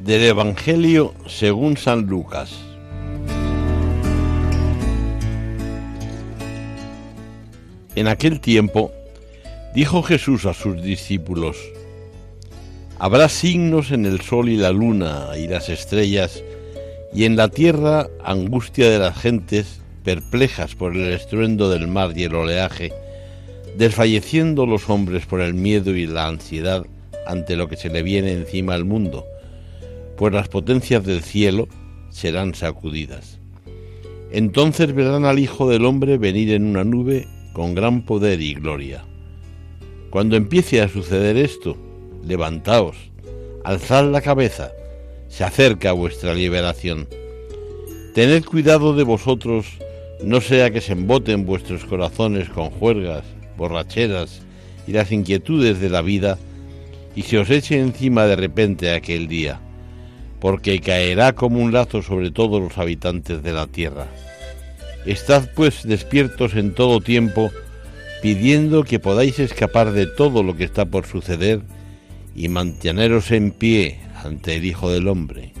Del Evangelio según San Lucas. En aquel tiempo dijo Jesús a sus discípulos, Habrá signos en el sol y la luna y las estrellas, y en la tierra angustia de las gentes, perplejas por el estruendo del mar y el oleaje, desfalleciendo los hombres por el miedo y la ansiedad ante lo que se le viene encima al mundo pues las potencias del cielo serán sacudidas. Entonces verán al Hijo del Hombre venir en una nube con gran poder y gloria. Cuando empiece a suceder esto, levantaos, alzad la cabeza, se acerca vuestra liberación. Tened cuidado de vosotros, no sea que se emboten vuestros corazones con juergas, borracheras y las inquietudes de la vida, y se os eche encima de repente aquel día porque caerá como un lazo sobre todos los habitantes de la tierra. Estad pues despiertos en todo tiempo, pidiendo que podáis escapar de todo lo que está por suceder y manteneros en pie ante el Hijo del Hombre.